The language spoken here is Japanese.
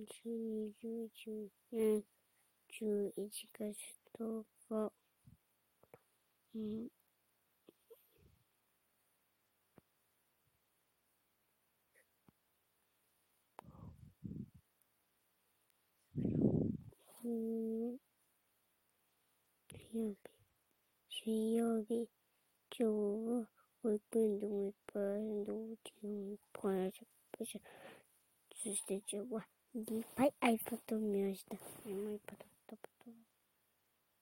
2020年11月10日、うん、水曜日、水曜日、今日は保育園でもいっぱい遊んで、お家でもいっぱい遊びました。そして今日はいっぱい iPad を見ました。